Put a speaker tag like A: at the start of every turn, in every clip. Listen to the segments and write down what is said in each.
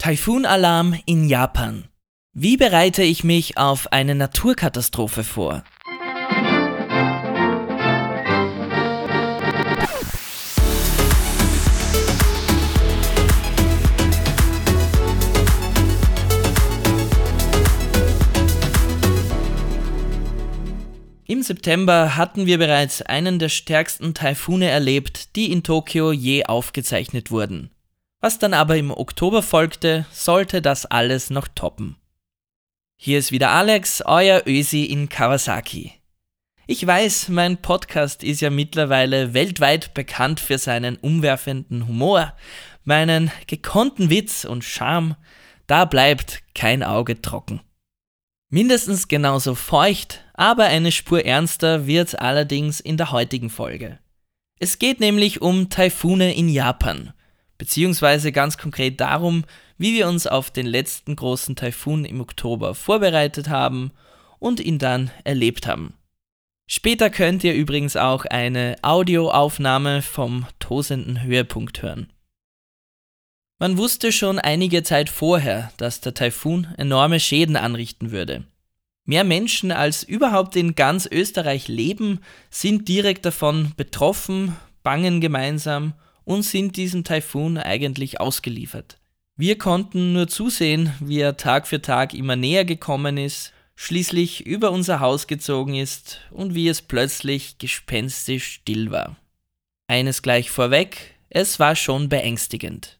A: Taifunalarm in Japan. Wie bereite ich mich auf eine Naturkatastrophe vor? Im September hatten wir bereits einen der stärksten Taifune erlebt, die in Tokio je aufgezeichnet wurden. Was dann aber im Oktober folgte, sollte das alles noch toppen. Hier ist wieder Alex, euer Ösi in Kawasaki. Ich weiß, mein Podcast ist ja mittlerweile weltweit bekannt für seinen umwerfenden Humor, meinen gekonnten Witz und Charme, da bleibt kein Auge trocken. Mindestens genauso feucht, aber eine Spur ernster wird's allerdings in der heutigen Folge. Es geht nämlich um Taifune in Japan beziehungsweise ganz konkret darum, wie wir uns auf den letzten großen Taifun im Oktober vorbereitet haben und ihn dann erlebt haben. Später könnt ihr übrigens auch eine Audioaufnahme vom tosenden Höhepunkt hören. Man wusste schon einige Zeit vorher, dass der Taifun enorme Schäden anrichten würde. Mehr Menschen als überhaupt in ganz Österreich leben, sind direkt davon betroffen, bangen gemeinsam und sind diesem Taifun eigentlich ausgeliefert. Wir konnten nur zusehen, wie er Tag für Tag immer näher gekommen ist, schließlich über unser Haus gezogen ist und wie es plötzlich gespenstisch still war. Eines gleich vorweg, es war schon beängstigend.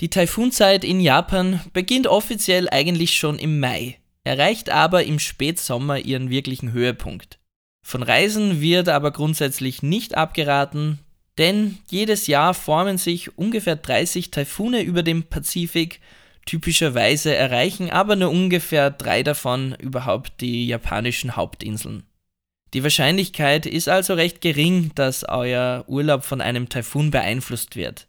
A: Die Taifunzeit in Japan beginnt offiziell eigentlich schon im Mai, erreicht aber im Spätsommer ihren wirklichen Höhepunkt. Von Reisen wird aber grundsätzlich nicht abgeraten, denn jedes Jahr formen sich ungefähr 30 Taifune über dem Pazifik. Typischerweise erreichen aber nur ungefähr drei davon überhaupt die japanischen Hauptinseln. Die Wahrscheinlichkeit ist also recht gering, dass euer Urlaub von einem Taifun beeinflusst wird.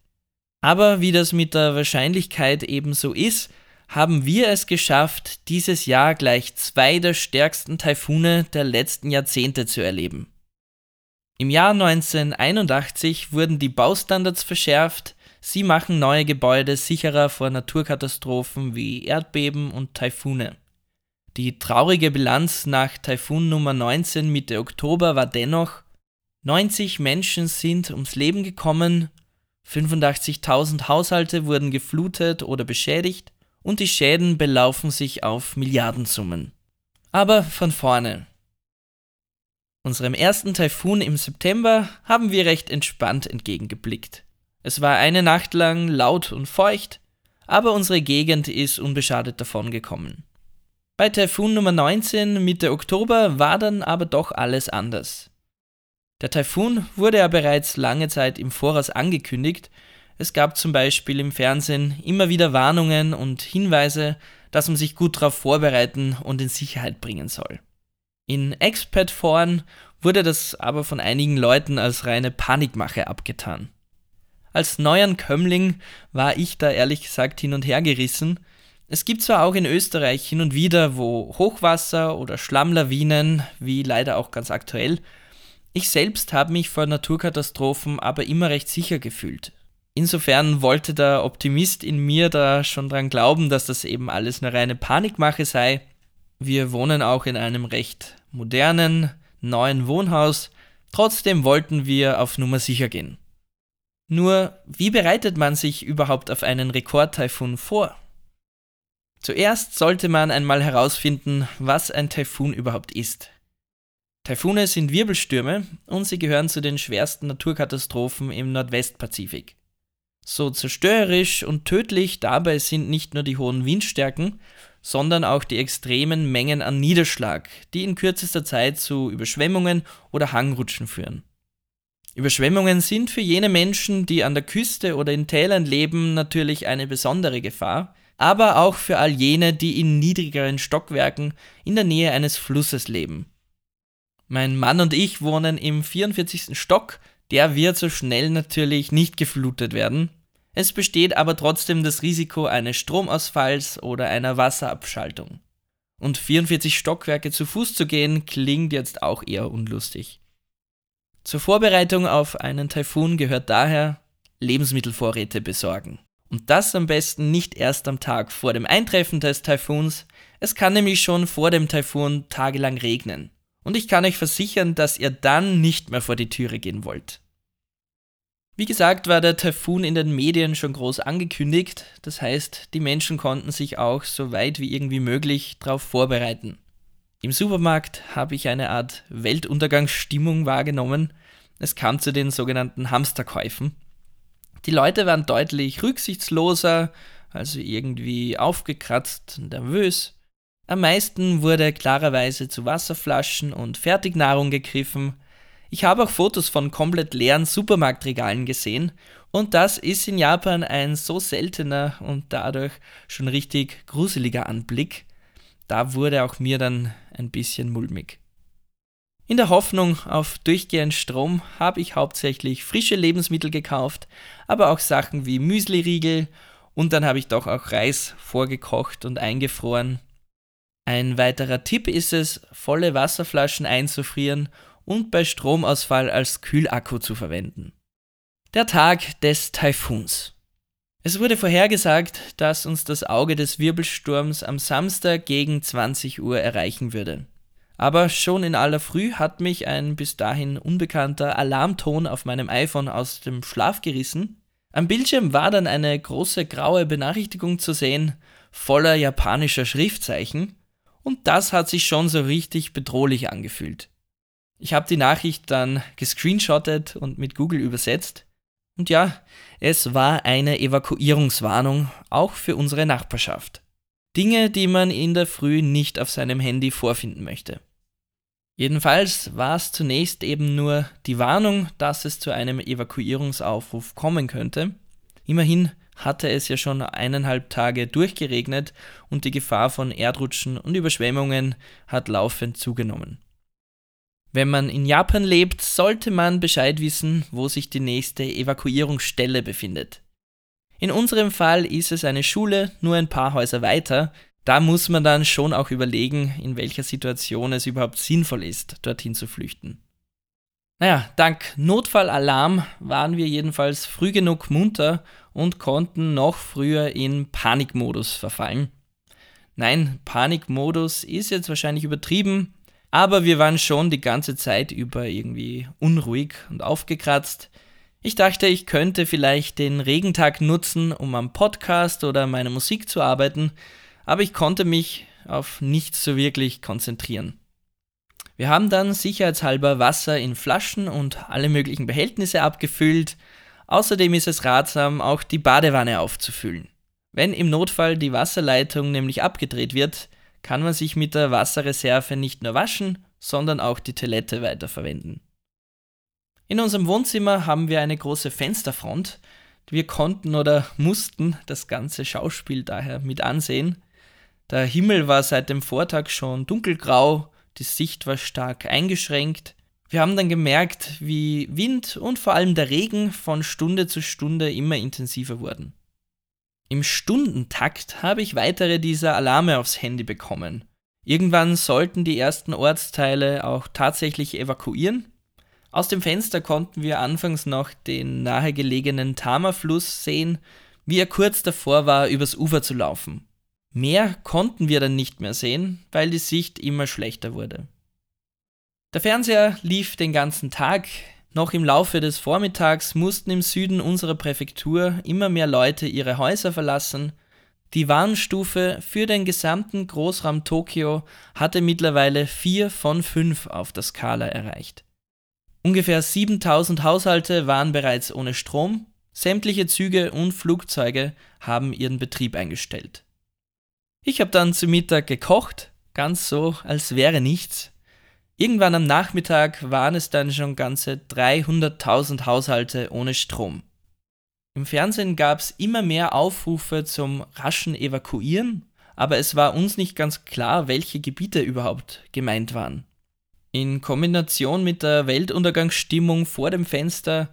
A: Aber wie das mit der Wahrscheinlichkeit ebenso ist, haben wir es geschafft, dieses Jahr gleich zwei der stärksten Taifune der letzten Jahrzehnte zu erleben. Im Jahr 1981 wurden die Baustandards verschärft, sie machen neue Gebäude sicherer vor Naturkatastrophen wie Erdbeben und Taifune. Die traurige Bilanz nach Taifun Nummer 19 Mitte Oktober war dennoch, 90 Menschen sind ums Leben gekommen, 85.000 Haushalte wurden geflutet oder beschädigt und die Schäden belaufen sich auf Milliardensummen. Aber von vorne. Unserem ersten Taifun im September haben wir recht entspannt entgegengeblickt. Es war eine Nacht lang laut und feucht, aber unsere Gegend ist unbeschadet davongekommen. Bei Taifun Nummer 19 Mitte Oktober war dann aber doch alles anders. Der Taifun wurde ja bereits lange Zeit im Voraus angekündigt. Es gab zum Beispiel im Fernsehen immer wieder Warnungen und Hinweise, dass man sich gut darauf vorbereiten und in Sicherheit bringen soll. In Expat-Foren wurde das aber von einigen Leuten als reine Panikmache abgetan. Als Neuankömmling war ich da ehrlich gesagt hin und her gerissen. Es gibt zwar auch in Österreich hin und wieder, wo Hochwasser oder Schlammlawinen, wie leider auch ganz aktuell, ich selbst habe mich vor Naturkatastrophen aber immer recht sicher gefühlt. Insofern wollte der Optimist in mir da schon dran glauben, dass das eben alles eine reine Panikmache sei wir wohnen auch in einem recht modernen, neuen Wohnhaus, trotzdem wollten wir auf Nummer sicher gehen. Nur, wie bereitet man sich überhaupt auf einen Rekordtaifun vor? Zuerst sollte man einmal herausfinden, was ein Taifun überhaupt ist. Taifune sind Wirbelstürme und sie gehören zu den schwersten Naturkatastrophen im Nordwestpazifik. So zerstörerisch und tödlich dabei sind nicht nur die hohen Windstärken, sondern auch die extremen Mengen an Niederschlag, die in kürzester Zeit zu Überschwemmungen oder Hangrutschen führen. Überschwemmungen sind für jene Menschen, die an der Küste oder in Tälern leben, natürlich eine besondere Gefahr, aber auch für all jene, die in niedrigeren Stockwerken in der Nähe eines Flusses leben. Mein Mann und ich wohnen im 44. Stock, der wird so schnell natürlich nicht geflutet werden, es besteht aber trotzdem das Risiko eines Stromausfalls oder einer Wasserabschaltung. Und 44 Stockwerke zu Fuß zu gehen, klingt jetzt auch eher unlustig. Zur Vorbereitung auf einen Taifun gehört daher Lebensmittelvorräte besorgen. Und das am besten nicht erst am Tag vor dem Eintreffen des Taifuns. Es kann nämlich schon vor dem Taifun tagelang regnen. Und ich kann euch versichern, dass ihr dann nicht mehr vor die Türe gehen wollt. Wie gesagt, war der Taifun in den Medien schon groß angekündigt, das heißt, die Menschen konnten sich auch so weit wie irgendwie möglich darauf vorbereiten. Im Supermarkt habe ich eine Art Weltuntergangsstimmung wahrgenommen. Es kam zu den sogenannten Hamsterkäufen. Die Leute waren deutlich rücksichtsloser, also irgendwie aufgekratzt nervös. Am meisten wurde klarerweise zu Wasserflaschen und Fertignahrung gegriffen. Ich habe auch Fotos von komplett leeren Supermarktregalen gesehen und das ist in Japan ein so seltener und dadurch schon richtig gruseliger Anblick. Da wurde auch mir dann ein bisschen mulmig. In der Hoffnung auf durchgehend Strom habe ich hauptsächlich frische Lebensmittel gekauft, aber auch Sachen wie Müsliriegel und dann habe ich doch auch Reis vorgekocht und eingefroren. Ein weiterer Tipp ist es, volle Wasserflaschen einzufrieren und bei Stromausfall als Kühlakku zu verwenden. Der Tag des Taifuns. Es wurde vorhergesagt, dass uns das Auge des Wirbelsturms am Samstag gegen 20 Uhr erreichen würde. Aber schon in aller Früh hat mich ein bis dahin unbekannter Alarmton auf meinem iPhone aus dem Schlaf gerissen. Am Bildschirm war dann eine große graue Benachrichtigung zu sehen, voller japanischer Schriftzeichen, und das hat sich schon so richtig bedrohlich angefühlt. Ich habe die Nachricht dann gescreenshottet und mit Google übersetzt. Und ja, es war eine Evakuierungswarnung, auch für unsere Nachbarschaft. Dinge, die man in der Früh nicht auf seinem Handy vorfinden möchte. Jedenfalls war es zunächst eben nur die Warnung, dass es zu einem Evakuierungsaufruf kommen könnte. Immerhin hatte es ja schon eineinhalb Tage durchgeregnet und die Gefahr von Erdrutschen und Überschwemmungen hat laufend zugenommen. Wenn man in Japan lebt, sollte man Bescheid wissen, wo sich die nächste Evakuierungsstelle befindet. In unserem Fall ist es eine Schule nur ein paar Häuser weiter. Da muss man dann schon auch überlegen, in welcher Situation es überhaupt sinnvoll ist, dorthin zu flüchten. Naja, dank Notfallalarm waren wir jedenfalls früh genug munter und konnten noch früher in Panikmodus verfallen. Nein, Panikmodus ist jetzt wahrscheinlich übertrieben, aber wir waren schon die ganze Zeit über irgendwie unruhig und aufgekratzt. Ich dachte, ich könnte vielleicht den Regentag nutzen, um am Podcast oder meiner Musik zu arbeiten, aber ich konnte mich auf nichts so wirklich konzentrieren. Wir haben dann sicherheitshalber Wasser in Flaschen und alle möglichen Behältnisse abgefüllt. Außerdem ist es ratsam, auch die Badewanne aufzufüllen. Wenn im Notfall die Wasserleitung nämlich abgedreht wird, kann man sich mit der Wasserreserve nicht nur waschen, sondern auch die Toilette weiterverwenden. In unserem Wohnzimmer haben wir eine große Fensterfront. Wir konnten oder mussten das ganze Schauspiel daher mit ansehen. Der Himmel war seit dem Vortag schon dunkelgrau, die Sicht war stark eingeschränkt. Wir haben dann gemerkt, wie Wind und vor allem der Regen von Stunde zu Stunde immer intensiver wurden. Im Stundentakt habe ich weitere dieser Alarme aufs Handy bekommen. Irgendwann sollten die ersten Ortsteile auch tatsächlich evakuieren aus dem Fenster konnten wir anfangs noch den nahegelegenen Tama-Fluss sehen, wie er kurz davor war, übers Ufer zu laufen. Mehr konnten wir dann nicht mehr sehen, weil die Sicht immer schlechter wurde. Der Fernseher lief den ganzen Tag. Noch im Laufe des Vormittags mussten im Süden unserer Präfektur immer mehr Leute ihre Häuser verlassen. Die Warnstufe für den gesamten Großraum Tokio hatte mittlerweile 4 von 5 auf der Skala erreicht. Ungefähr 7000 Haushalte waren bereits ohne Strom, sämtliche Züge und Flugzeuge haben ihren Betrieb eingestellt. Ich habe dann zu Mittag gekocht, ganz so, als wäre nichts. Irgendwann am Nachmittag waren es dann schon ganze 300.000 Haushalte ohne Strom. Im Fernsehen gab es immer mehr Aufrufe zum raschen Evakuieren, aber es war uns nicht ganz klar, welche Gebiete überhaupt gemeint waren. In Kombination mit der Weltuntergangsstimmung vor dem Fenster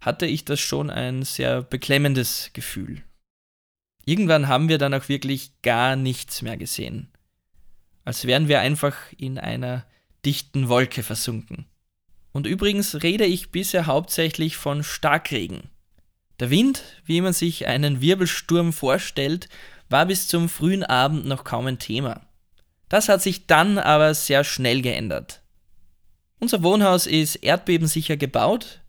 A: hatte ich das schon ein sehr beklemmendes Gefühl. Irgendwann haben wir dann auch wirklich gar nichts mehr gesehen. Als wären wir einfach in einer dichten Wolke versunken. Und übrigens rede ich bisher hauptsächlich von Starkregen. Der Wind, wie man sich einen Wirbelsturm vorstellt, war bis zum frühen Abend noch kaum ein Thema. Das hat sich dann aber sehr schnell geändert. Unser Wohnhaus ist erdbebensicher gebaut.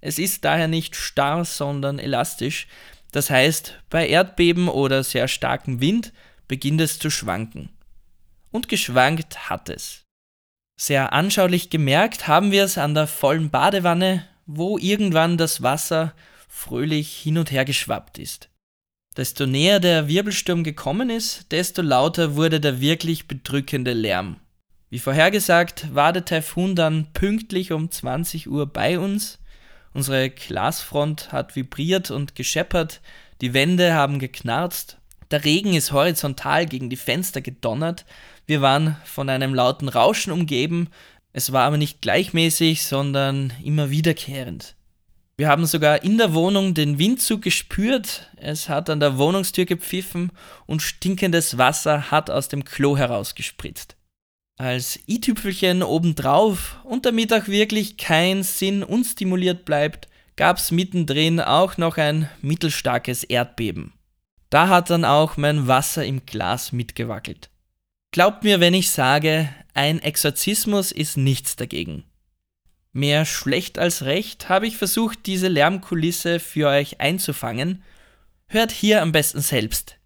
A: Es ist daher nicht starr, sondern elastisch. Das heißt, bei Erdbeben oder sehr starkem Wind beginnt es zu schwanken. Und geschwankt hat es. Sehr anschaulich gemerkt haben wir es an der vollen Badewanne, wo irgendwann das Wasser fröhlich hin und her geschwappt ist. Desto näher der Wirbelsturm gekommen ist, desto lauter wurde der wirklich bedrückende Lärm. Wie vorhergesagt war der Taifun dann pünktlich um 20 Uhr bei uns. Unsere Glasfront hat vibriert und gescheppert, die Wände haben geknarzt, der Regen ist horizontal gegen die Fenster gedonnert, wir waren von einem lauten Rauschen umgeben, es war aber nicht gleichmäßig, sondern immer wiederkehrend. Wir haben sogar in der Wohnung den Windzug gespürt, es hat an der Wohnungstür gepfiffen und stinkendes Wasser hat aus dem Klo herausgespritzt als i-Tüpfelchen obendrauf und damit auch wirklich kein Sinn unstimuliert bleibt, gab's mittendrin auch noch ein mittelstarkes Erdbeben. Da hat dann auch mein Wasser im Glas mitgewackelt. Glaubt mir, wenn ich sage, ein Exorzismus ist nichts dagegen. Mehr schlecht als recht habe ich versucht, diese Lärmkulisse für euch einzufangen. Hört hier am besten selbst.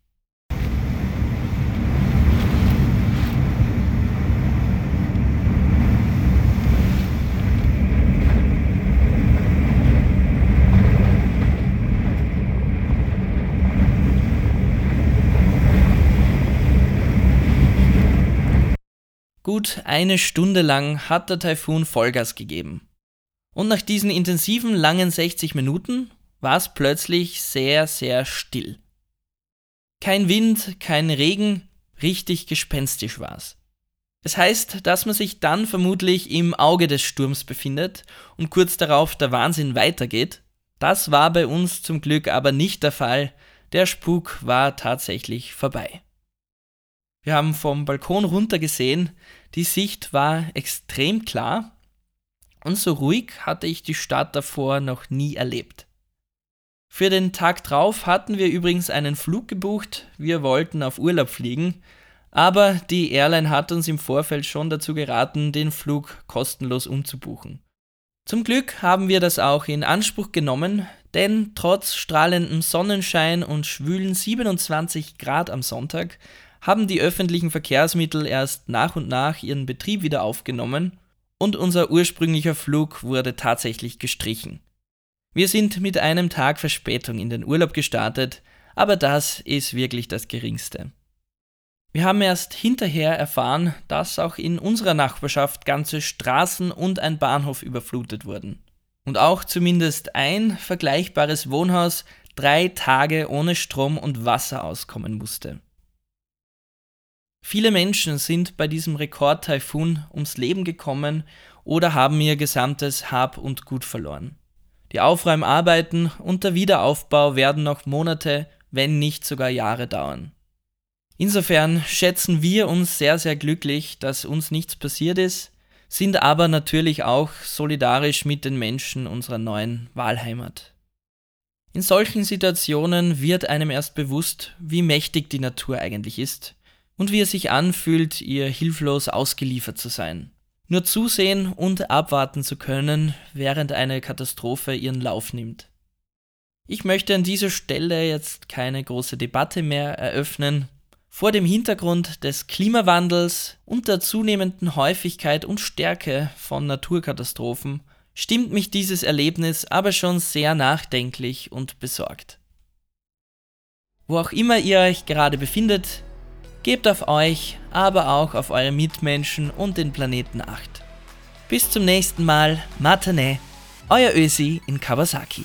A: Gut eine Stunde lang hat der Taifun Vollgas gegeben. Und nach diesen intensiven langen 60 Minuten war es plötzlich sehr, sehr still. Kein Wind, kein Regen, richtig gespenstisch war es. Es heißt, dass man sich dann vermutlich im Auge des Sturms befindet und kurz darauf der Wahnsinn weitergeht. Das war bei uns zum Glück aber nicht der Fall. Der Spuk war tatsächlich vorbei. Wir haben vom Balkon runter gesehen, die Sicht war extrem klar und so ruhig hatte ich die Stadt davor noch nie erlebt. Für den Tag drauf hatten wir übrigens einen Flug gebucht, wir wollten auf Urlaub fliegen, aber die Airline hat uns im Vorfeld schon dazu geraten, den Flug kostenlos umzubuchen. Zum Glück haben wir das auch in Anspruch genommen, denn trotz strahlendem Sonnenschein und schwülen 27 Grad am Sonntag haben die öffentlichen Verkehrsmittel erst nach und nach ihren Betrieb wieder aufgenommen und unser ursprünglicher Flug wurde tatsächlich gestrichen. Wir sind mit einem Tag Verspätung in den Urlaub gestartet, aber das ist wirklich das Geringste. Wir haben erst hinterher erfahren, dass auch in unserer Nachbarschaft ganze Straßen und ein Bahnhof überflutet wurden. Und auch zumindest ein vergleichbares Wohnhaus drei Tage ohne Strom und Wasser auskommen musste. Viele Menschen sind bei diesem Rekordtaifun ums Leben gekommen oder haben ihr gesamtes Hab und Gut verloren. Die Aufräumarbeiten und der Wiederaufbau werden noch Monate, wenn nicht sogar Jahre dauern. Insofern schätzen wir uns sehr, sehr glücklich, dass uns nichts passiert ist, sind aber natürlich auch solidarisch mit den Menschen unserer neuen Wahlheimat. In solchen Situationen wird einem erst bewusst, wie mächtig die Natur eigentlich ist und wie es sich anfühlt, ihr hilflos ausgeliefert zu sein. Nur zusehen und abwarten zu können, während eine Katastrophe ihren Lauf nimmt. Ich möchte an dieser Stelle jetzt keine große Debatte mehr eröffnen. Vor dem Hintergrund des Klimawandels und der zunehmenden Häufigkeit und Stärke von Naturkatastrophen stimmt mich dieses Erlebnis aber schon sehr nachdenklich und besorgt. Wo auch immer ihr euch gerade befindet, Gebt auf euch, aber auch auf eure Mitmenschen und den Planeten Acht. Bis zum nächsten Mal, Matane, euer Ösi in Kawasaki.